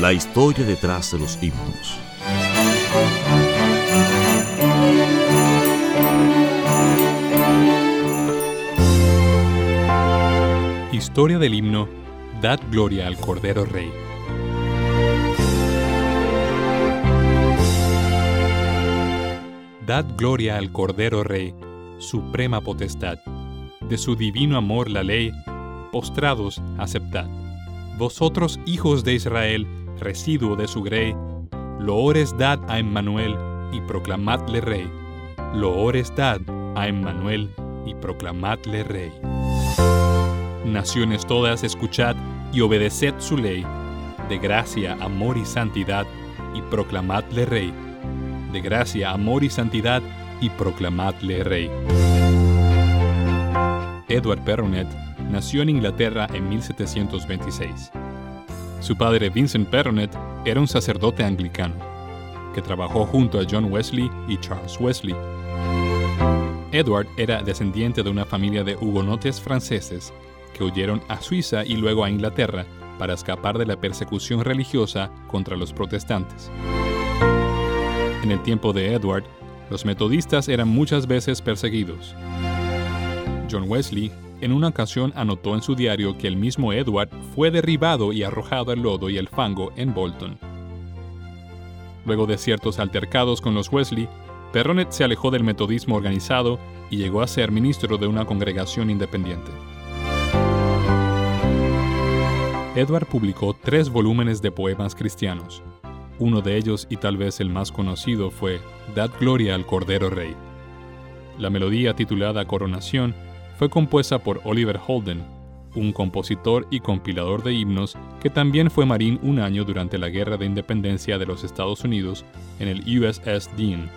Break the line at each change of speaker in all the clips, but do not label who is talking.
La historia detrás de los himnos.
Historia del himno Dad gloria al Cordero Rey. Dad gloria al Cordero Rey, suprema potestad. De su divino amor la ley, postrados aceptad. Vosotros, hijos de Israel, residuo de su grey, loores dad a Emmanuel y proclamadle rey. Loores dad a Emmanuel y proclamadle rey. Naciones todas, escuchad y obedeced su ley. De gracia, amor y santidad, y proclamadle rey. De gracia, amor y santidad, y proclamadle rey. Edward Perronet nació en Inglaterra en 1726. Su padre Vincent Perronet era un sacerdote anglicano, que trabajó junto a John Wesley y Charles Wesley. Edward era descendiente de una familia de hugonotes franceses que huyeron a Suiza y luego a Inglaterra para escapar de la persecución religiosa contra los protestantes. En el tiempo de Edward, los metodistas eran muchas veces perseguidos. John Wesley en una ocasión anotó en su diario que el mismo Edward fue derribado y arrojado al lodo y el fango en Bolton. Luego de ciertos altercados con los Wesley, Perronet se alejó del metodismo organizado y llegó a ser ministro de una congregación independiente. Edward publicó tres volúmenes de poemas cristianos. Uno de ellos, y tal vez el más conocido, fue Dad Gloria al Cordero Rey. La melodía titulada Coronación fue compuesta por Oliver Holden, un compositor y compilador de himnos que también fue marín un año durante la Guerra de Independencia de los Estados Unidos en el USS Dean.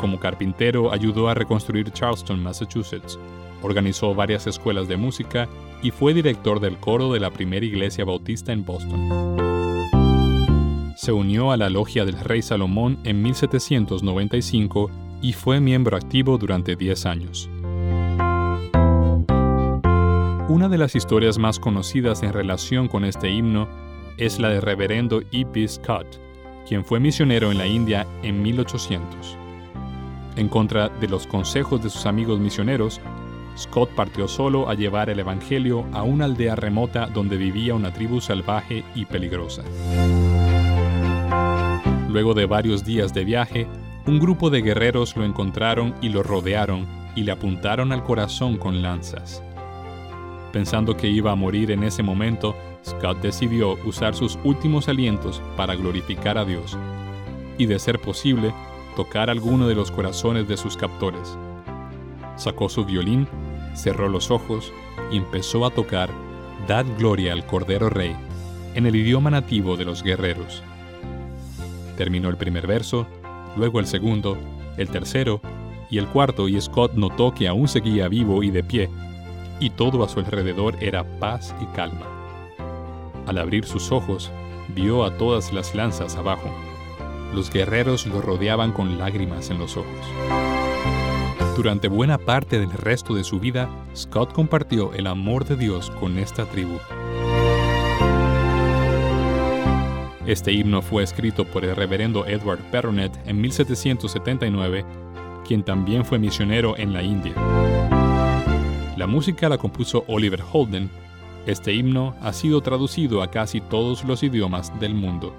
Como carpintero ayudó a reconstruir Charleston, Massachusetts, organizó varias escuelas de música y fue director del coro de la primera iglesia bautista en Boston. Se unió a la logia del rey Salomón en 1795 y fue miembro activo durante 10 años. Una de las historias más conocidas en relación con este himno es la de reverendo E.P. Scott, quien fue misionero en la India en 1800. En contra de los consejos de sus amigos misioneros, Scott partió solo a llevar el Evangelio a una aldea remota donde vivía una tribu salvaje y peligrosa. Luego de varios días de viaje, un grupo de guerreros lo encontraron y lo rodearon y le apuntaron al corazón con lanzas. Pensando que iba a morir en ese momento, Scott decidió usar sus últimos alientos para glorificar a Dios y, de ser posible, tocar alguno de los corazones de sus captores. Sacó su violín, cerró los ojos y empezó a tocar Dad Gloria al Cordero Rey en el idioma nativo de los guerreros. Terminó el primer verso luego el segundo, el tercero y el cuarto y Scott notó que aún seguía vivo y de pie, y todo a su alrededor era paz y calma. Al abrir sus ojos, vio a todas las lanzas abajo. Los guerreros lo rodeaban con lágrimas en los ojos. Durante buena parte del resto de su vida, Scott compartió el amor de Dios con esta tribu. Este himno fue escrito por el reverendo Edward Perronet en 1779, quien también fue misionero en la India. La música la compuso Oliver Holden, Este himno ha sido traducido a casi todos los idiomas del mundo.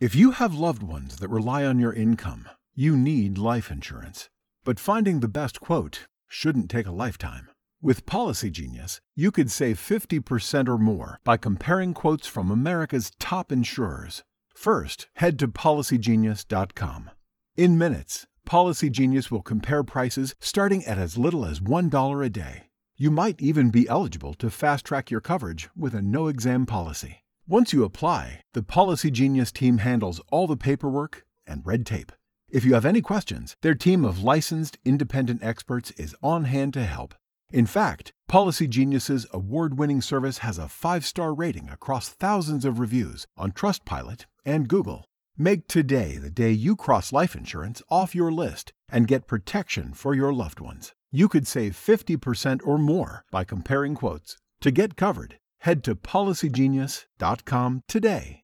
If you have loved ones that rely on your income, you need life insurance. But finding the best quote shouldn't take a lifetime. With Policy Genius, you could save 50% or more by comparing quotes from America's top insurers. First, head to policygenius.com. In minutes, Policy Genius will compare prices starting at as little as $1 a day. You might even be eligible to fast track your coverage with a no exam policy. Once you apply, the Policy Genius team handles all the paperwork and red tape. If you have any questions, their team of licensed independent experts is on hand to help. In fact, Policy Genius's award-winning service has a 5-star rating across thousands of reviews on Trustpilot and Google. Make today the day you cross life insurance off your list and get protection for your loved ones. You could save 50% or more by comparing quotes. To get covered, head to policygenius.com today.